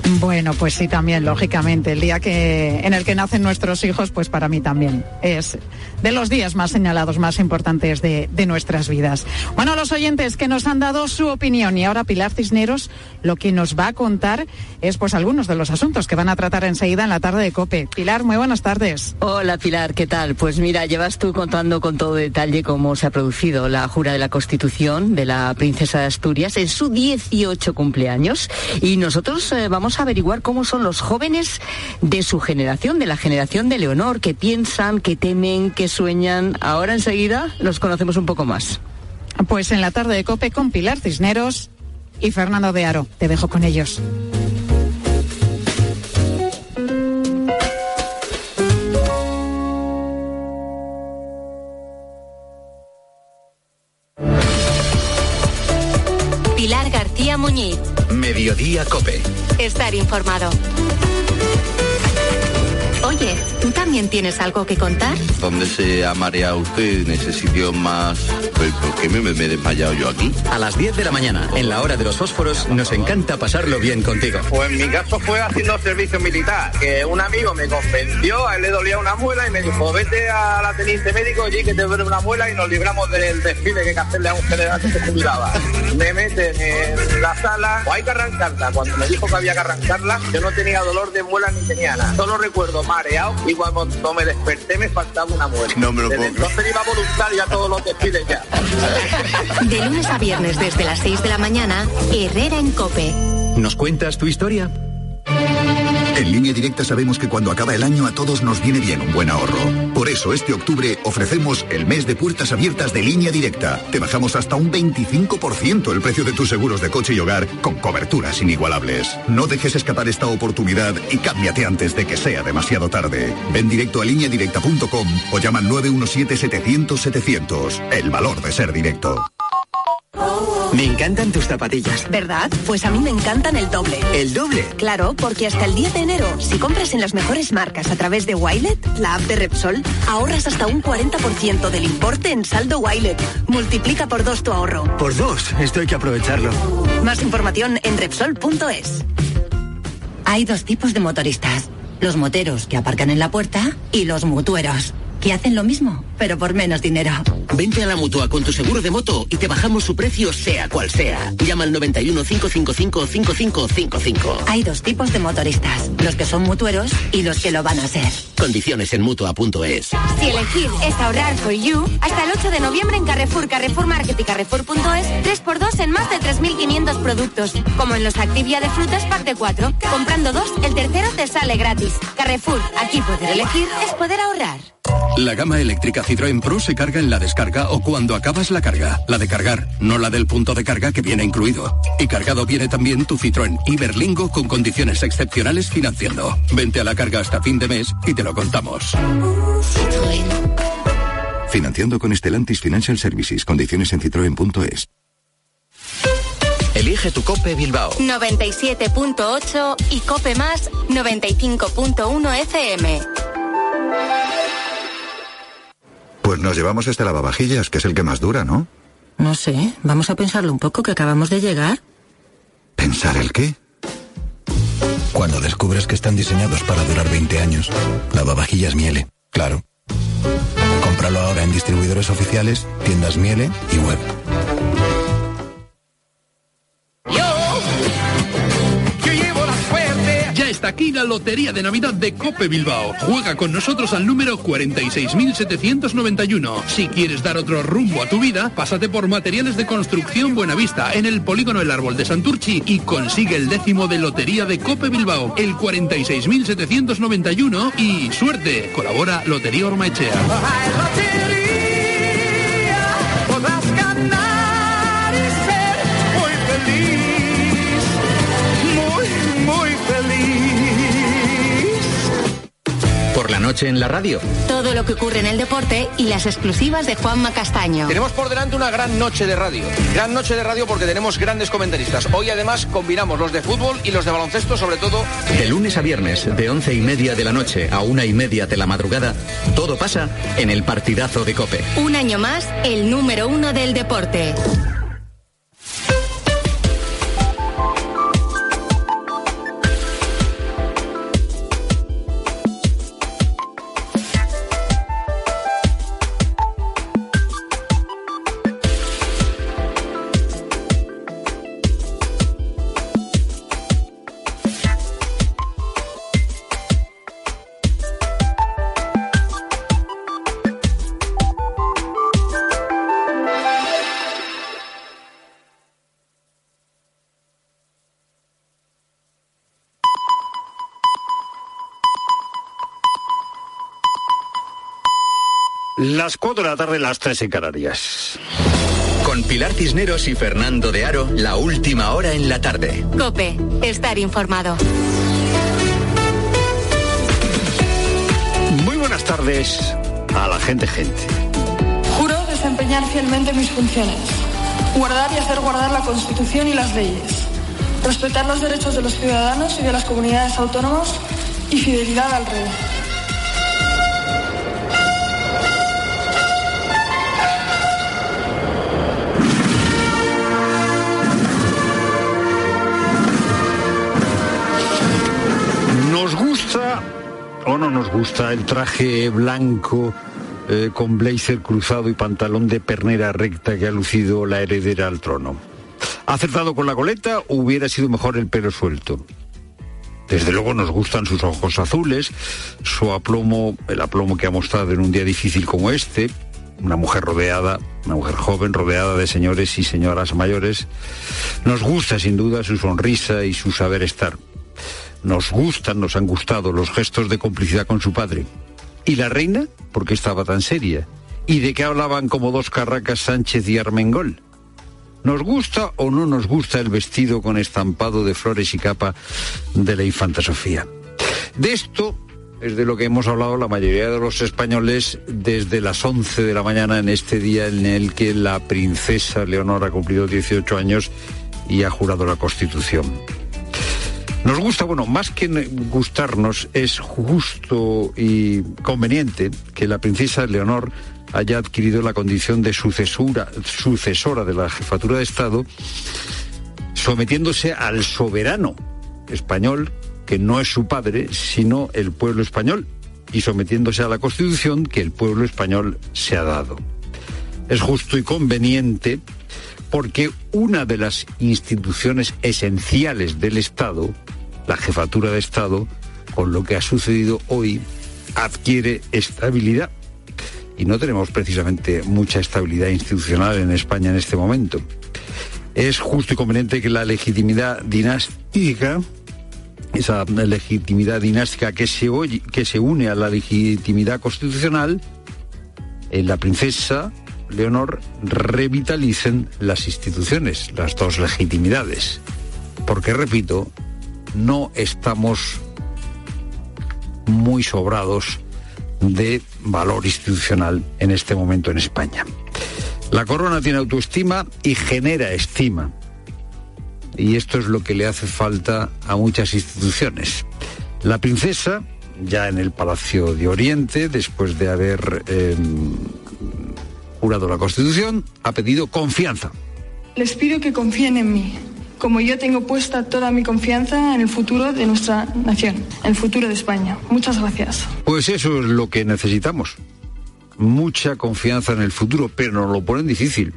Bueno, pues sí, también, lógicamente. El día que, en el que nacen nuestros hijos, pues para mí también es de los días más señalados, más importantes de, nuestras vidas. Bueno, los oyentes que nos han dado su opinión y ahora Pilar Cisneros lo que nos va a contar es pues algunos de los asuntos que van a tratar enseguida en la tarde de COPE. Pilar, muy buenas tardes. Hola Pilar, ¿qué tal? Pues mira, llevas tú contando con todo detalle cómo se ha producido la jura de la Constitución de la princesa de Asturias en su 18 cumpleaños y nosotros eh, vamos a averiguar cómo son los jóvenes de su generación, de la generación de Leonor, que piensan, que temen, que sueñan. Ahora enseguida los conocemos un poco más. Pues en la tarde de COPE con Pilar Cisneros y Fernando de Aro. Te dejo con ellos. Pilar García Muñiz. Mediodía Cope. Estar informado. Oye, ¿tú también tienes algo que contar? ¿Dónde se ha mareado usted en ese sitio más... ¿Por qué me, me he desmayado yo aquí? A las 10 de la mañana, en la hora de los fósforos, nos encanta pasarlo bien contigo. Pues en mi caso fue haciendo servicio militar, que un amigo me convenció, a él le dolía una muela y me dijo, vete a la teniente médico allí que te duele una muela y nos libramos del desfile que hay que hacerle a un general que se jubilaba. Me meten en la sala, o hay que arrancarla. Cuando me dijo que había que arrancarla, yo no tenía dolor de muela ni tenía nada. Solo recuerdo mareado y cuando me desperté me faltaba una muela. No me lo Desde puedo entonces iba voluntario a todos los desfiles ya. De lunes a viernes desde las 6 de la mañana, Herrera en Cope. ¿Nos cuentas tu historia? En línea directa sabemos que cuando acaba el año a todos nos viene bien un buen ahorro. Por eso este octubre ofrecemos el mes de puertas abiertas de línea directa. Te bajamos hasta un 25% el precio de tus seguros de coche y hogar con coberturas inigualables. No dejes escapar esta oportunidad y cámbiate antes de que sea demasiado tarde. Ven directo a lineadirecta.com o llama al 917-700-700. El valor de ser directo. Me encantan tus zapatillas. ¿Verdad? Pues a mí me encantan el doble. ¿El doble? Claro, porque hasta el 10 de enero, si compras en las mejores marcas a través de Wilet, la app de Repsol, ahorras hasta un 40% del importe en saldo Wilet. Multiplica por dos tu ahorro. Por dos, esto hay que aprovecharlo. Más información en Repsol.es. Hay dos tipos de motoristas. Los moteros que aparcan en la puerta y los mutueros, que hacen lo mismo, pero por menos dinero. Vente a la mutua con tu seguro de moto y te bajamos su precio sea cual sea. Llama al 91 555 5555. Hay dos tipos de motoristas, los que son mutueros y los que lo van a ser. Condiciones en mutua.es. Si elegir es ahorrar for you, hasta el 8 de noviembre en Carrefour, Carrefour Market y Carrefour.es, 3x2 en más de 3.500 productos. Como en los Activia de frutas pack de 4. Comprando dos, el tercero te sale gratis. Carrefour, aquí poder elegir es poder ahorrar. La gama eléctrica Citroën Pro se carga en la descarga o cuando acabas la carga. La de cargar, no la del punto de carga que viene incluido. Y cargado viene también tu Citroën Iberlingo con condiciones excepcionales financiando. Vente a la carga hasta fin de mes y te lo contamos. Financiando con Stellantis Financial Services. Condiciones en citroen.es. Elige tu Cope Bilbao. 97.8 y Cope Más 95.1 FM. Pues nos llevamos este lavavajillas, que es el que más dura, ¿no? No sé, vamos a pensarlo un poco, que acabamos de llegar. ¿Pensar el qué? Cuando descubres que están diseñados para durar 20 años, lavavajillas Miele, claro. Cómpralo ahora en distribuidores oficiales, tiendas Miele y web. Aquí la Lotería de Navidad de Cope Bilbao. Juega con nosotros al número 46.791. Si quieres dar otro rumbo a tu vida, pásate por Materiales de Construcción Buenavista en el Polígono El Árbol de Santurchi y consigue el décimo de Lotería de Cope Bilbao, el 46.791 y suerte. Colabora Lotería Ormaechea. Noche en la radio. Todo lo que ocurre en el deporte y las exclusivas de Juanma Castaño. Tenemos por delante una gran noche de radio. Gran noche de radio porque tenemos grandes comentaristas. Hoy además combinamos los de fútbol y los de baloncesto, sobre todo. De lunes a viernes, de once y media de la noche a una y media de la madrugada, todo pasa en el partidazo de Cope. Un año más, el número uno del deporte. Las 4 de la tarde, las 3 en Canarias. Con Pilar Cisneros y Fernando de Aro, la última hora en la tarde. Cope, estar informado. Muy buenas tardes a la gente, gente. Juro desempeñar fielmente mis funciones, guardar y hacer guardar la Constitución y las leyes, respetar los derechos de los ciudadanos y de las comunidades autónomas y fidelidad al rey. ¿Nos gusta o no nos gusta el traje blanco eh, con blazer cruzado y pantalón de pernera recta que ha lucido la heredera al trono? ¿Ha acertado con la coleta o hubiera sido mejor el pelo suelto? Desde luego nos gustan sus ojos azules, su aplomo, el aplomo que ha mostrado en un día difícil como este, una mujer rodeada, una mujer joven rodeada de señores y señoras mayores. Nos gusta sin duda su sonrisa y su saber estar. Nos gustan, nos han gustado los gestos de complicidad con su padre. ¿Y la reina? ¿Por qué estaba tan seria? ¿Y de qué hablaban como dos carracas Sánchez y Armengol? ¿Nos gusta o no nos gusta el vestido con estampado de flores y capa de la infanta Sofía? De esto es de lo que hemos hablado la mayoría de los españoles desde las 11 de la mañana en este día en el que la princesa Leonor ha cumplido 18 años y ha jurado la Constitución. Nos gusta, bueno, más que gustarnos, es justo y conveniente que la princesa Leonor haya adquirido la condición de sucesora, sucesora de la jefatura de Estado, sometiéndose al soberano español, que no es su padre, sino el pueblo español, y sometiéndose a la Constitución que el pueblo español se ha dado. Es justo y conveniente porque una de las instituciones esenciales del Estado, la jefatura de Estado, con lo que ha sucedido hoy, adquiere estabilidad. Y no tenemos precisamente mucha estabilidad institucional en España en este momento. Es justo y conveniente que la legitimidad dinástica, esa legitimidad dinástica que se, que se une a la legitimidad constitucional, en la princesa Leonor revitalicen las instituciones, las dos legitimidades. Porque, repito, no estamos muy sobrados de valor institucional en este momento en España. La corona tiene autoestima y genera estima. Y esto es lo que le hace falta a muchas instituciones. La princesa, ya en el Palacio de Oriente, después de haber eh, jurado la Constitución, ha pedido confianza. Les pido que confíen en mí, como yo tengo puesta toda mi confianza en el futuro de nuestra nación, en el futuro de España. Muchas gracias. Pues eso es lo que necesitamos. Mucha confianza en el futuro, pero nos lo ponen difícil.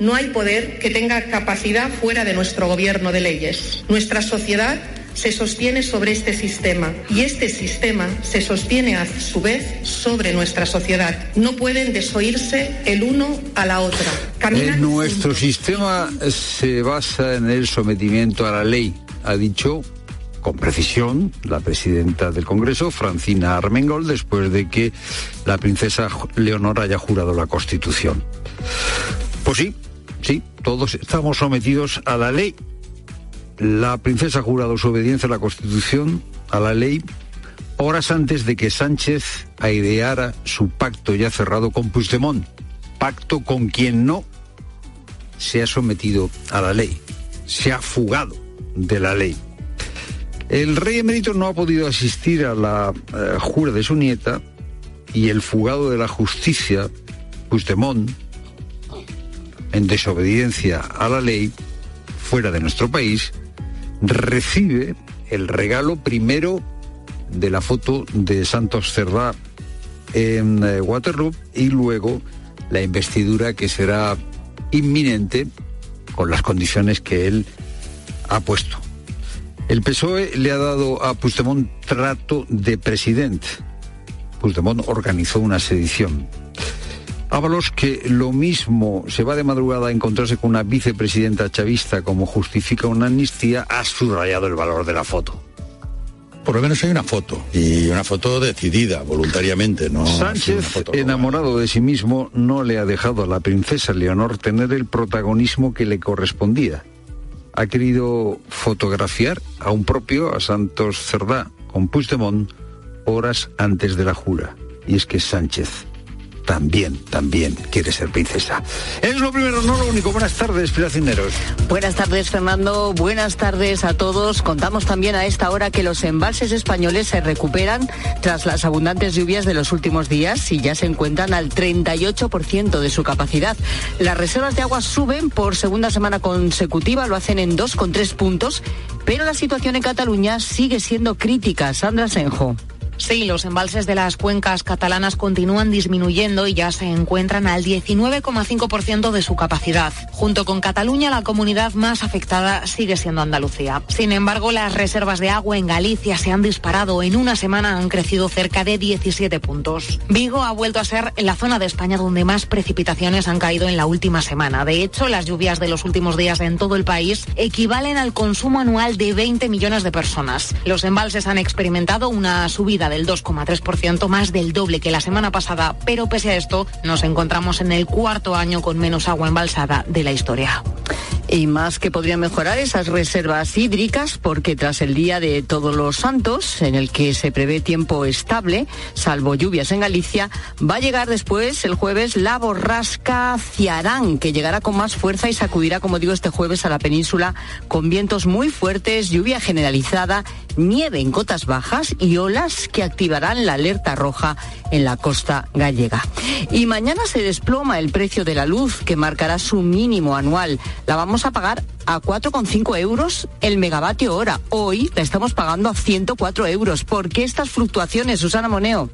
No hay poder que tenga capacidad fuera de nuestro gobierno de leyes. Nuestra sociedad se sostiene sobre este sistema y este sistema se sostiene a su vez sobre nuestra sociedad. No pueden desoírse el uno a la otra. En nuestro sistema se basa en el sometimiento a la ley, ha dicho con precisión la presidenta del Congreso, Francina Armengol, después de que la princesa Leonor haya jurado la Constitución. Pues sí, sí, todos estamos sometidos a la ley. La princesa ha jurado su obediencia a la Constitución, a la ley, horas antes de que Sánchez aideara su pacto ya cerrado con Puigdemont, pacto con quien no se ha sometido a la ley, se ha fugado de la ley. El rey emérito no ha podido asistir a la eh, jura de su nieta y el fugado de la justicia, Puigdemont, en desobediencia a la ley, fuera de nuestro país, recibe el regalo primero de la foto de Santos Cerdá en eh, Waterloo y luego la investidura que será inminente con las condiciones que él ha puesto. El PSOE le ha dado a Puigdemont trato de presidente. Puigdemont organizó una sedición. Ábalos, que lo mismo se va de madrugada a encontrarse con una vicepresidenta chavista como justifica una amnistía, ha subrayado el valor de la foto. Por lo menos hay una foto, y una foto decidida, voluntariamente, ¿no? Sánchez, enamorado de sí mismo, no le ha dejado a la princesa Leonor tener el protagonismo que le correspondía. Ha querido fotografiar a un propio, a Santos Cerdá, con Puigdemont, horas antes de la jura. Y es que Sánchez también, también quiere ser princesa. Es lo primero, no lo único. Buenas tardes, Piracineros. Buenas tardes, Fernando. Buenas tardes a todos. Contamos también a esta hora que los embalses españoles se recuperan tras las abundantes lluvias de los últimos días y ya se encuentran al 38% de su capacidad. Las reservas de agua suben por segunda semana consecutiva, lo hacen en 2,3 puntos, pero la situación en Cataluña sigue siendo crítica. Sandra Senjo. Sí, los embalses de las cuencas catalanas continúan disminuyendo y ya se encuentran al 19,5% de su capacidad. Junto con Cataluña, la comunidad más afectada sigue siendo Andalucía. Sin embargo, las reservas de agua en Galicia se han disparado. En una semana han crecido cerca de 17 puntos. Vigo ha vuelto a ser la zona de España donde más precipitaciones han caído en la última semana. De hecho, las lluvias de los últimos días en todo el país equivalen al consumo anual de 20 millones de personas. Los embalses han experimentado una subida del 2,3%, más del doble que la semana pasada, pero pese a esto nos encontramos en el cuarto año con menos agua embalsada de la historia. Y más que podrían mejorar esas reservas hídricas porque tras el Día de Todos los Santos, en el que se prevé tiempo estable, salvo lluvias en Galicia, va a llegar después el jueves la borrasca Ciarán, que llegará con más fuerza y sacudirá, como digo, este jueves a la península con vientos muy fuertes, lluvia generalizada, nieve en cotas bajas y olas que activarán la alerta roja en la costa gallega. Y mañana se desploma el precio de la luz, que marcará su mínimo anual. La a pagar a 4,5 euros el megavatio hora. Hoy la estamos pagando a 104 euros. ¿Por qué estas fluctuaciones, Susana Moneo?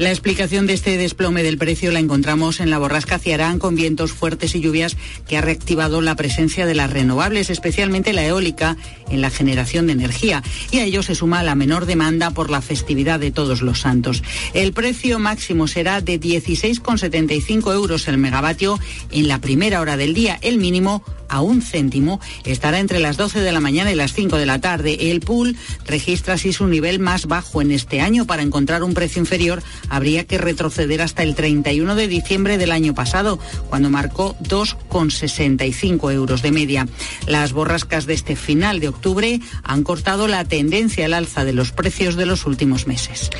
La explicación de este desplome del precio la encontramos en la borrasca Ciarán con vientos fuertes y lluvias que ha reactivado la presencia de las renovables, especialmente la eólica, en la generación de energía. Y a ello se suma la menor demanda por la festividad de todos los santos. El precio máximo será de 16,75 euros el megavatio en la primera hora del día. El mínimo a un céntimo estará entre las 12 de la mañana y las 5 de la tarde. El pool registra así su nivel más bajo en este año. Para encontrar un precio inferior habría que retroceder hasta el 31 de diciembre del año pasado, cuando marcó 2,65 euros de media. Las borrascas de este final de octubre han cortado la tendencia al alza de los precios de los últimos meses.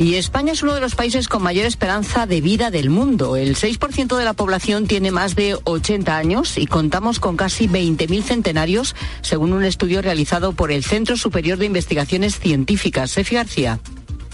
Y España es uno de los países con mayor esperanza de vida del mundo. El 6% de la población tiene más de 80 años y contamos con casi 20.000 centenarios, según un estudio realizado por el Centro Superior de Investigaciones Científicas. Sefi García.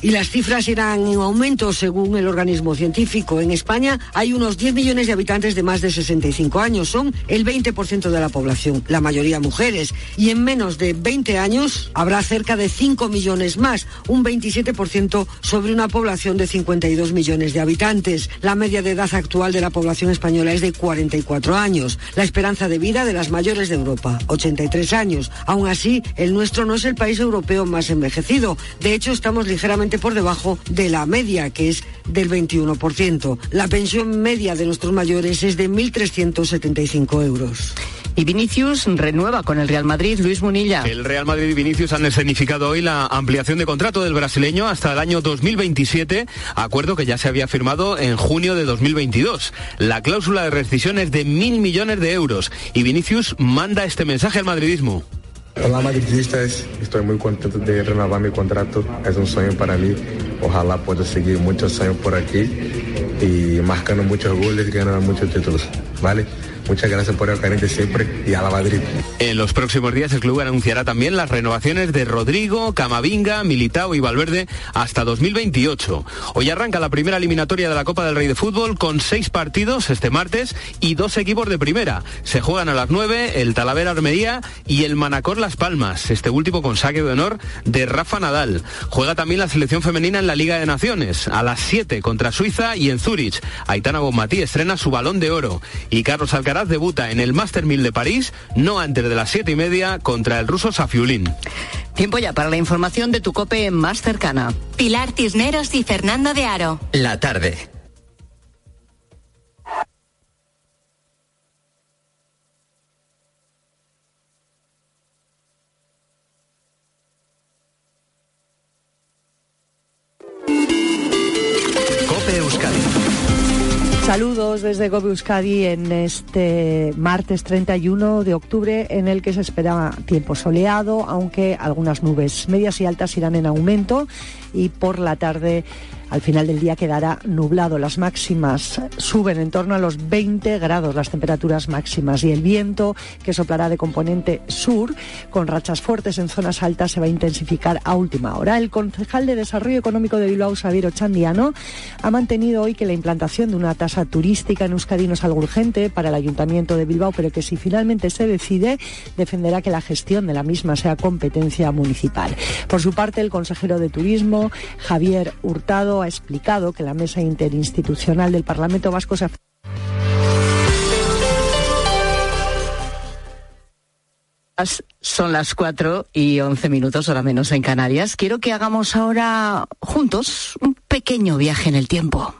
Y las cifras irán en aumento según el organismo científico. En España hay unos 10 millones de habitantes de más de 65 años. Son el 20% de la población, la mayoría mujeres. Y en menos de 20 años habrá cerca de 5 millones más, un 27% sobre una población de 52 millones de habitantes. La media de edad actual de la población española es de 44 años. La esperanza de vida de las mayores de Europa, 83 años. Aún así, el nuestro no es el país europeo más envejecido. De hecho, estamos ligeramente por debajo de la media, que es del 21%. La pensión media de nuestros mayores es de 1.375 euros. Y Vinicius renueva con el Real Madrid, Luis Munilla. El Real Madrid y Vinicius han escenificado hoy la ampliación de contrato del brasileño hasta el año 2027, acuerdo que ya se había firmado en junio de 2022. La cláusula de rescisión es de mil millones de euros y Vinicius manda este mensaje al madridismo. Hola madridistas, estoy muy contento de renovar mi contrato, es un sueño para mí, ojalá pueda seguir muchos años por aquí y marcando muchos goles y ganando muchos títulos, ¿vale? Muchas gracias por el cariño siempre y a la Madrid. En los próximos días el club anunciará también las renovaciones de Rodrigo, Camavinga, Militao y Valverde hasta 2028. Hoy arranca la primera eliminatoria de la Copa del Rey de Fútbol con seis partidos este martes y dos equipos de primera. Se juegan a las nueve el Talavera Armería y el Manacor Las Palmas, este último con saque de honor de Rafa Nadal. Juega también la selección femenina en la Liga de Naciones a las 7 contra Suiza y en Zúrich. Aitana Bonmatí estrena su balón de oro y Carlos Alcaraz debuta en el Master 1000 de París, no antes de las siete y media, contra el ruso Safiulín. Tiempo ya para la información de tu cope más cercana. Pilar Tisneros y Fernando de Aro. La tarde. Cope Euskadi. Saludos desde Gobe Euskadi en este martes 31 de octubre en el que se espera tiempo soleado, aunque algunas nubes medias y altas irán en aumento y por la tarde al final del día quedará nublado. Las máximas suben en torno a los 20 grados, las temperaturas máximas, y el viento que soplará de componente sur, con rachas fuertes en zonas altas, se va a intensificar a última hora. El concejal de Desarrollo Económico de Bilbao, Xavier Ochandiano, ha mantenido hoy que la implantación de una tasa turística en Euskadi no es algo urgente para el Ayuntamiento de Bilbao, pero que si finalmente se decide, defenderá que la gestión de la misma sea competencia municipal. Por su parte, el consejero de Turismo, Javier Hurtado, ha explicado que la mesa interinstitucional del Parlamento Vasco se Son las 4 y 11 minutos, hora menos en Canarias. Quiero que hagamos ahora juntos un pequeño viaje en el tiempo.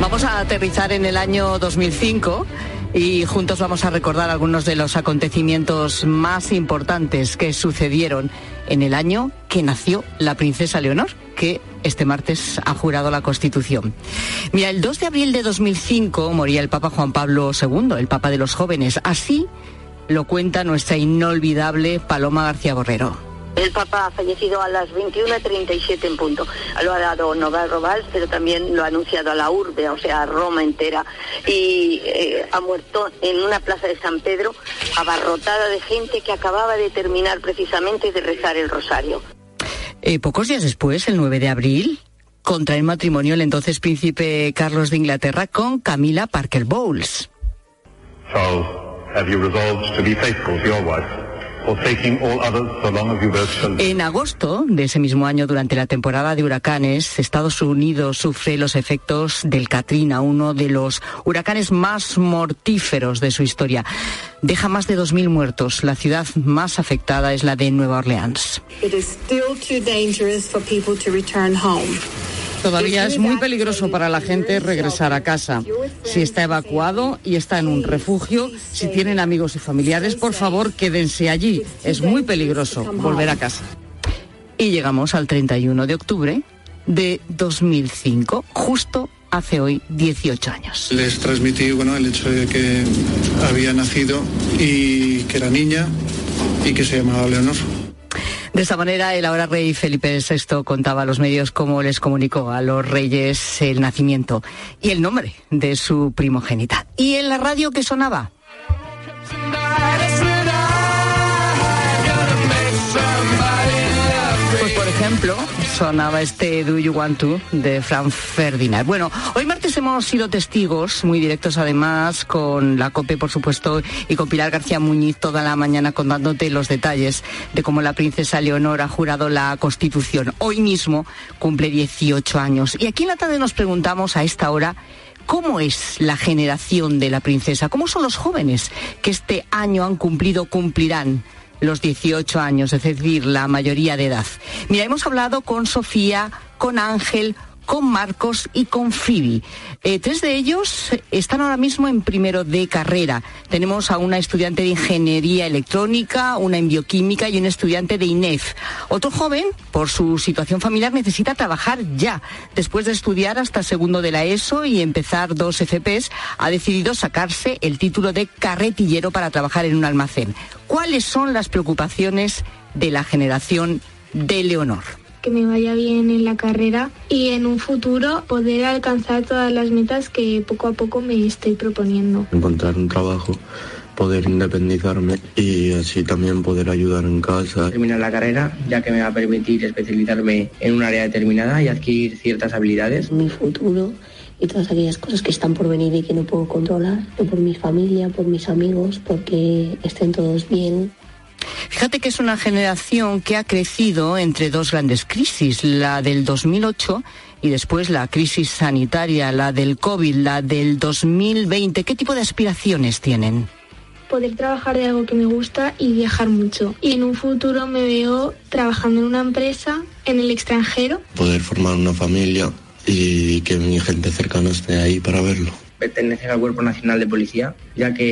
Vamos a aterrizar en el año 2005 y juntos vamos a recordar algunos de los acontecimientos más importantes que sucedieron en el año que nació la princesa Leonor, que este martes ha jurado la Constitución. Mira, el 2 de abril de 2005 moría el Papa Juan Pablo II, el Papa de los jóvenes. Así lo cuenta nuestra inolvidable Paloma García Borrero. El Papa ha fallecido a las 21.37 en punto. Lo ha dado Nova Robals, pero también lo ha anunciado a la urbe, o sea, a Roma entera. Y eh, ha muerto en una plaza de San Pedro, abarrotada de gente que acababa de terminar precisamente de rezar el rosario. Eh, pocos días después, el 9 de abril, contrae matrimonio el entonces príncipe Carlos de Inglaterra con Camila Parker Bowles. Charles, have you resolved to be faithful to your wife? En agosto de ese mismo año, durante la temporada de huracanes, Estados Unidos sufre los efectos del Katrina, uno de los huracanes más mortíferos de su historia. Deja más de 2.000 muertos. La ciudad más afectada es la de Nueva Orleans. It is still too dangerous for people to return home. Todavía es muy peligroso para la gente regresar a casa. Si está evacuado y está en un refugio, si tienen amigos y familiares, por favor quédense allí. Es muy peligroso volver a casa. Y llegamos al 31 de octubre de 2005, justo hace hoy 18 años. Les transmití bueno, el hecho de que había nacido y que era niña y que se llamaba Leonor. De esta manera, el ahora rey Felipe VI contaba a los medios cómo les comunicó a los reyes el nacimiento y el nombre de su primogénita. ¿Y en la radio que sonaba? Pues por ejemplo, sonaba este Do You Want To de Frank Ferdinand. Bueno, hoy martes hemos sido testigos, muy directos además, con la COPE, por supuesto, y con Pilar García Muñiz toda la mañana contándote los detalles de cómo la princesa Leonor ha jurado la Constitución. Hoy mismo cumple 18 años. Y aquí en la tarde nos preguntamos a esta hora ¿Cómo es la generación de la princesa? ¿Cómo son los jóvenes que este año han cumplido, cumplirán los 18 años, es decir, la mayoría de edad? Mira, hemos hablado con Sofía, con Ángel, con Marcos y con Phoebe. Eh, tres de ellos están ahora mismo en primero de carrera. Tenemos a una estudiante de ingeniería electrónica, una en bioquímica y un estudiante de INEF. Otro joven, por su situación familiar, necesita trabajar ya. Después de estudiar hasta segundo de la ESO y empezar dos FPs, ha decidido sacarse el título de carretillero para trabajar en un almacén. ¿Cuáles son las preocupaciones de la generación de Leonor? Que me vaya bien en la carrera y en un futuro poder alcanzar todas las metas que poco a poco me estoy proponiendo. Encontrar un trabajo poder independizarme y así también poder ayudar en casa. Terminar la carrera, ya que me va a permitir especializarme en un área determinada y adquirir ciertas habilidades. Mi futuro y todas aquellas cosas que están por venir y que no puedo controlar, por mi familia, por mis amigos, porque estén todos bien. Fíjate que es una generación que ha crecido entre dos grandes crisis, la del 2008 y después la crisis sanitaria, la del COVID, la del 2020. ¿Qué tipo de aspiraciones tienen? Poder trabajar de algo que me gusta y viajar mucho. Y en un futuro me veo trabajando en una empresa en el extranjero. Poder formar una familia y que mi gente cercana esté ahí para verlo. Pertenece al Cuerpo Nacional de Policía, ya que